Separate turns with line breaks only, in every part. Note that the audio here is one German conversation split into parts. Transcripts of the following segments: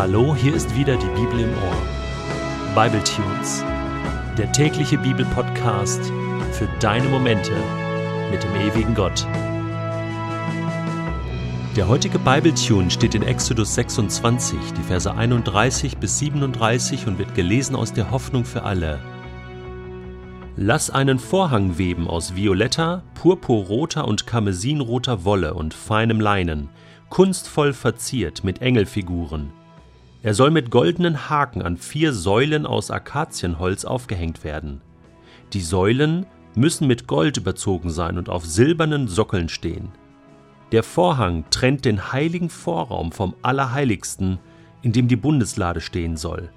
Hallo, hier ist wieder die Bibel im Ohr. Bible Tunes, der tägliche Bibelpodcast für deine Momente mit dem ewigen Gott. Der heutige Bible Tune steht in Exodus 26, die Verse 31 bis 37 und wird gelesen aus der Hoffnung für alle. Lass einen Vorhang weben aus violetter, purpurroter und karmesinroter Wolle und feinem Leinen, kunstvoll verziert mit Engelfiguren. Er soll mit goldenen Haken an vier Säulen aus Akazienholz aufgehängt werden. Die Säulen müssen mit Gold überzogen sein und auf silbernen Sockeln stehen. Der Vorhang trennt den heiligen Vorraum vom Allerheiligsten, in dem die Bundeslade stehen soll.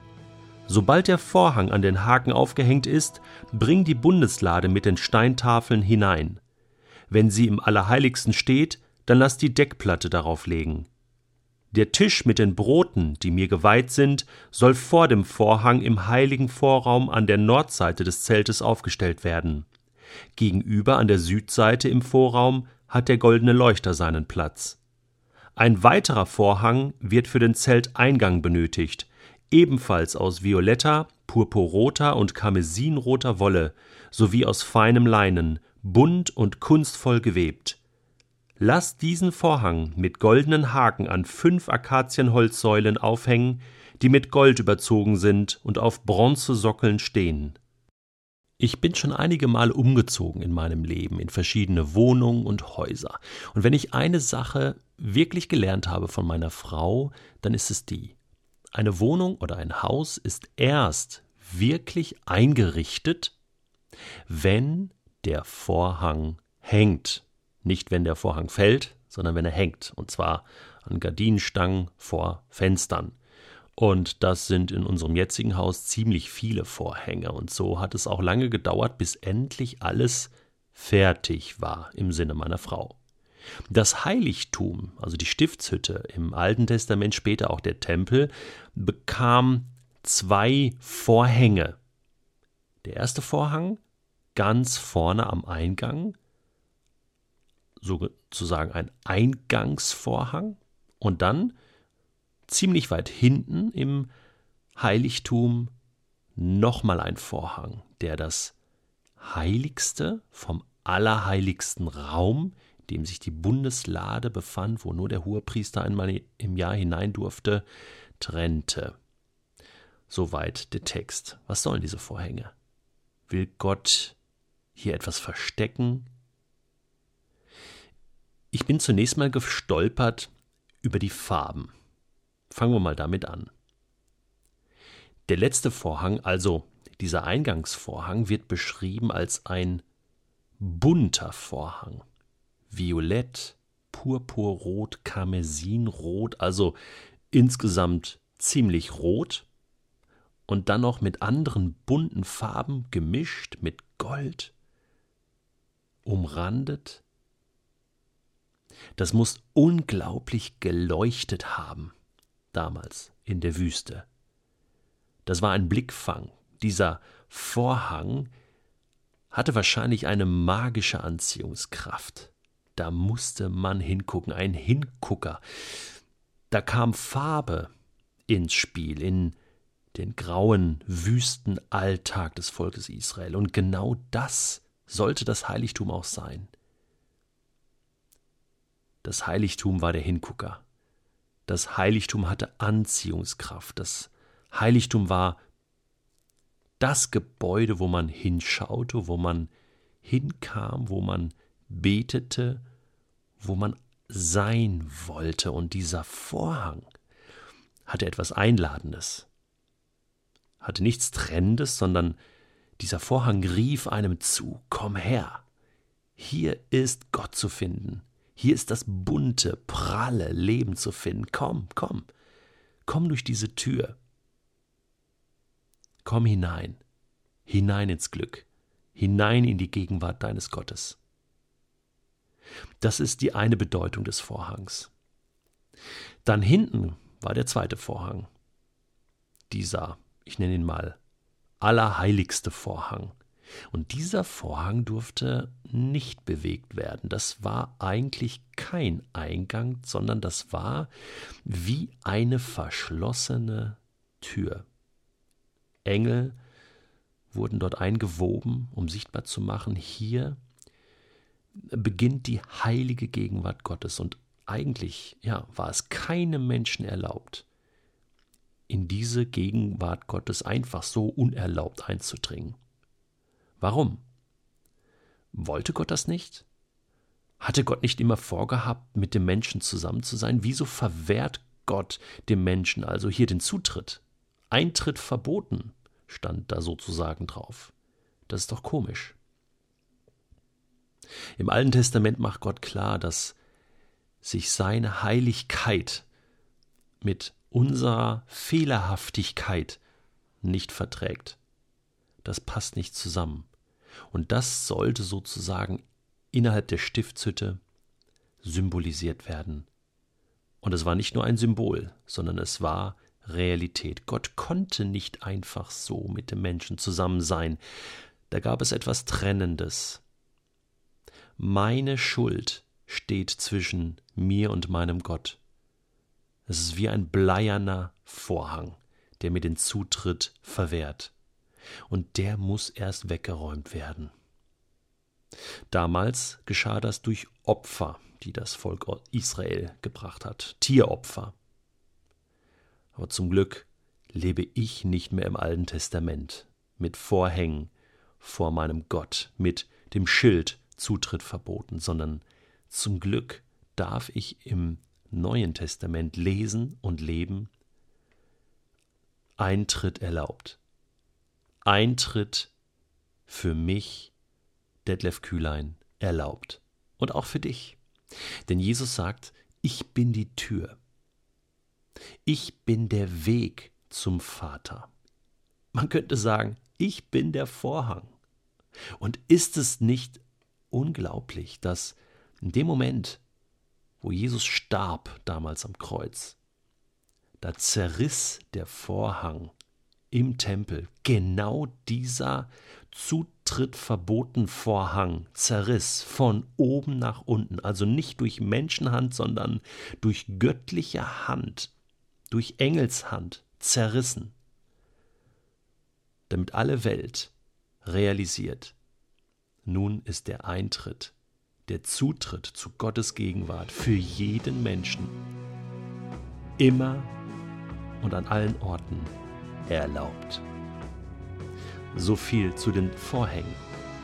Sobald der Vorhang an den Haken aufgehängt ist, bring die Bundeslade mit den Steintafeln hinein. Wenn sie im Allerheiligsten steht, dann lass die Deckplatte darauf legen. Der Tisch mit den Broten, die mir geweiht sind, soll vor dem Vorhang im heiligen Vorraum an der Nordseite des Zeltes aufgestellt werden. Gegenüber an der Südseite im Vorraum hat der goldene Leuchter seinen Platz. Ein weiterer Vorhang wird für den Zelteingang benötigt, ebenfalls aus violetter, purpurroter und karmesinroter Wolle sowie aus feinem Leinen, bunt und kunstvoll gewebt. Lass diesen Vorhang mit goldenen Haken an fünf Akazienholzsäulen aufhängen, die mit Gold überzogen sind und auf Bronzesockeln stehen. Ich bin schon einige Mal umgezogen in meinem Leben, in verschiedene Wohnungen und Häuser. Und wenn ich eine Sache wirklich gelernt habe von meiner Frau, dann ist es die. Eine Wohnung oder ein Haus ist erst wirklich eingerichtet, wenn der Vorhang hängt. Nicht wenn der Vorhang fällt, sondern wenn er hängt. Und zwar an Gardinenstangen vor Fenstern. Und das sind in unserem jetzigen Haus ziemlich viele Vorhänge. Und so hat es auch lange gedauert, bis endlich alles fertig war im Sinne meiner Frau. Das Heiligtum, also die Stiftshütte im Alten Testament, später auch der Tempel, bekam zwei Vorhänge. Der erste Vorhang ganz vorne am Eingang, sozusagen ein Eingangsvorhang, und dann ziemlich weit hinten im Heiligtum nochmal ein Vorhang, der das Heiligste vom allerheiligsten Raum dem sich die Bundeslade befand, wo nur der Hohepriester einmal im Jahr hinein durfte, trennte. Soweit der Text. Was sollen diese Vorhänge? Will Gott hier etwas verstecken? Ich bin zunächst mal gestolpert über die Farben. Fangen wir mal damit an. Der letzte Vorhang, also dieser Eingangsvorhang, wird beschrieben als ein bunter Vorhang violett, purpurrot, karmesinrot, also insgesamt ziemlich rot und dann noch mit anderen bunten Farben gemischt mit Gold, umrandet. Das muss unglaublich geleuchtet haben, damals in der Wüste. Das war ein Blickfang. Dieser Vorhang hatte wahrscheinlich eine magische Anziehungskraft. Da musste man hingucken, ein Hingucker. Da kam Farbe ins Spiel, in den grauen Wüstenalltag des Volkes Israel. Und genau das sollte das Heiligtum auch sein. Das Heiligtum war der Hingucker. Das Heiligtum hatte Anziehungskraft. Das Heiligtum war das Gebäude, wo man hinschaute, wo man hinkam, wo man betete, wo man sein wollte. Und dieser Vorhang hatte etwas Einladendes, hatte nichts Trennendes, sondern dieser Vorhang rief einem zu, komm her, hier ist Gott zu finden, hier ist das bunte, pralle Leben zu finden, komm, komm, komm durch diese Tür, komm hinein, hinein ins Glück, hinein in die Gegenwart deines Gottes. Das ist die eine Bedeutung des Vorhangs. Dann hinten war der zweite Vorhang. Dieser, ich nenne ihn mal, allerheiligste Vorhang. Und dieser Vorhang durfte nicht bewegt werden. Das war eigentlich kein Eingang, sondern das war wie eine verschlossene Tür. Engel wurden dort eingewoben, um sichtbar zu machen, hier beginnt die heilige Gegenwart Gottes und eigentlich ja, war es keinem Menschen erlaubt, in diese Gegenwart Gottes einfach so unerlaubt einzudringen. Warum? Wollte Gott das nicht? Hatte Gott nicht immer vorgehabt, mit dem Menschen zusammen zu sein? Wieso verwehrt Gott dem Menschen also hier den Zutritt? Eintritt verboten, stand da sozusagen drauf. Das ist doch komisch. Im Alten Testament macht Gott klar, dass sich seine Heiligkeit mit unserer Fehlerhaftigkeit nicht verträgt. Das passt nicht zusammen. Und das sollte sozusagen innerhalb der Stiftshütte symbolisiert werden. Und es war nicht nur ein Symbol, sondern es war Realität. Gott konnte nicht einfach so mit dem Menschen zusammen sein. Da gab es etwas Trennendes. Meine Schuld steht zwischen mir und meinem Gott. Es ist wie ein bleierner Vorhang, der mir den Zutritt verwehrt. Und der muss erst weggeräumt werden. Damals geschah das durch Opfer, die das Volk Israel gebracht hat, Tieropfer. Aber zum Glück lebe ich nicht mehr im Alten Testament, mit Vorhängen vor meinem Gott, mit dem Schild Zutritt verboten, sondern zum Glück darf ich im Neuen Testament lesen und leben, Eintritt erlaubt. Eintritt für mich, Detlef Kühlein, erlaubt. Und auch für dich. Denn Jesus sagt, ich bin die Tür. Ich bin der Weg zum Vater. Man könnte sagen, ich bin der Vorhang. Und ist es nicht unglaublich, dass in dem Moment, wo Jesus starb damals am Kreuz, da zerriss der Vorhang im Tempel, genau dieser Zutritt verboten Vorhang zerriss von oben nach unten, also nicht durch Menschenhand, sondern durch göttliche Hand, durch Engelshand zerrissen, damit alle Welt realisiert, nun ist der Eintritt, der Zutritt zu Gottes Gegenwart für jeden Menschen immer und an allen Orten erlaubt. So viel zu den Vorhängen.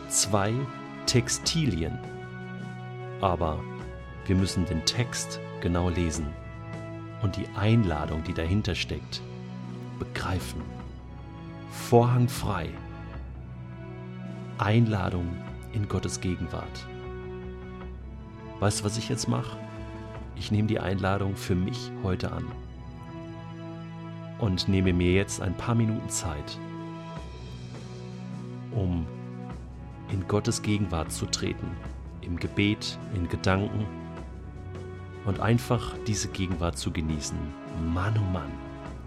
Zwei Textilien. Aber wir müssen den Text genau lesen und die Einladung, die dahinter steckt, begreifen. Vorhang frei. Einladung in Gottes Gegenwart. Weißt du, was ich jetzt mache? Ich nehme die Einladung für mich heute an und nehme mir jetzt ein paar Minuten Zeit, um in Gottes Gegenwart zu treten, im Gebet, in Gedanken und einfach diese Gegenwart zu genießen. Mann, oh Mann,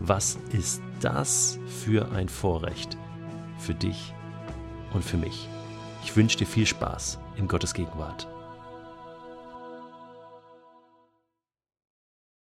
was ist das für ein Vorrecht für dich und für mich? Ich wünsche dir viel Spaß in Gottes Gegenwart.